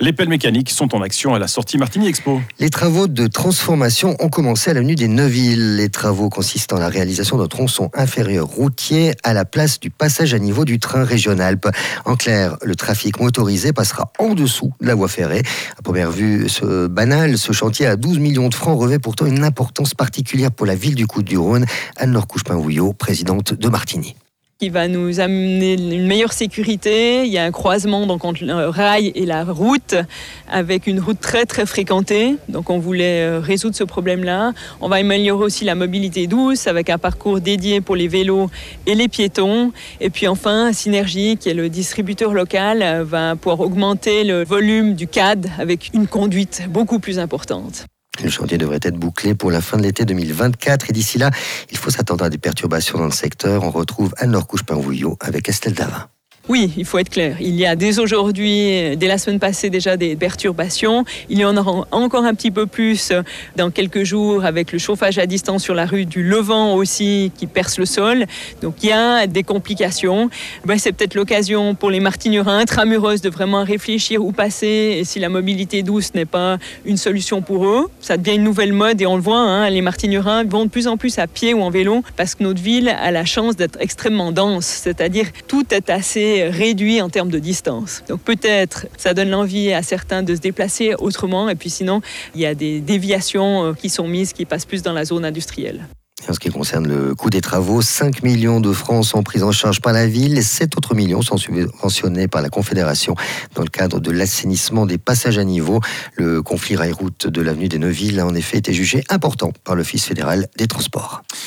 Les pelles mécaniques sont en action à la sortie Martigny Expo. Les travaux de transformation ont commencé à l'avenue des Neuville. Les travaux consistent en la réalisation d'un tronçon inférieur routier à la place du passage à niveau du train régional. En clair, le trafic motorisé passera en dessous de la voie ferrée. À première vue, ce banal, ce chantier à 12 millions de francs revêt pourtant une importance particulière pour la ville du Coup-du-Rhône. Anne-Laure Couchepin-Vouillot, présidente de Martigny qui va nous amener une meilleure sécurité. Il y a un croisement donc, entre le rail et la route, avec une route très très fréquentée. Donc on voulait euh, résoudre ce problème-là. On va améliorer aussi la mobilité douce avec un parcours dédié pour les vélos et les piétons. Et puis enfin, Synergie, qui est le distributeur local, euh, va pouvoir augmenter le volume du CAD avec une conduite beaucoup plus importante. Le chantier devrait être bouclé pour la fin de l'été 2024 et d'ici là, il faut s'attendre à des perturbations dans le secteur. On retrouve Anne-Laure Couche-Pinvouillot avec Estelle Davin. Oui, il faut être clair. Il y a dès aujourd'hui, dès la semaine passée déjà des perturbations. Il y en aura encore un petit peu plus dans quelques jours avec le chauffage à distance sur la rue du Levant aussi qui perce le sol. Donc il y a des complications. C'est peut-être l'occasion pour les martinurins intramureuses de vraiment réfléchir où passer et si la mobilité douce n'est pas une solution pour eux. Ça devient une nouvelle mode et on le voit, hein, les martinurins vont de plus en plus à pied ou en vélo parce que notre ville a la chance d'être extrêmement dense. C'est-à-dire tout est assez réduit en termes de distance. Donc peut-être ça donne l'envie à certains de se déplacer autrement et puis sinon il y a des déviations euh, qui sont mises qui passent plus dans la zone industrielle. En ce qui concerne le coût des travaux, 5 millions de francs sont pris en charge par la ville et 7 autres millions sont subventionnés par la Confédération dans le cadre de l'assainissement des passages à niveau. Le conflit rail-route de l'avenue des Neuville a en effet été jugé important par l'Office fédéral des transports.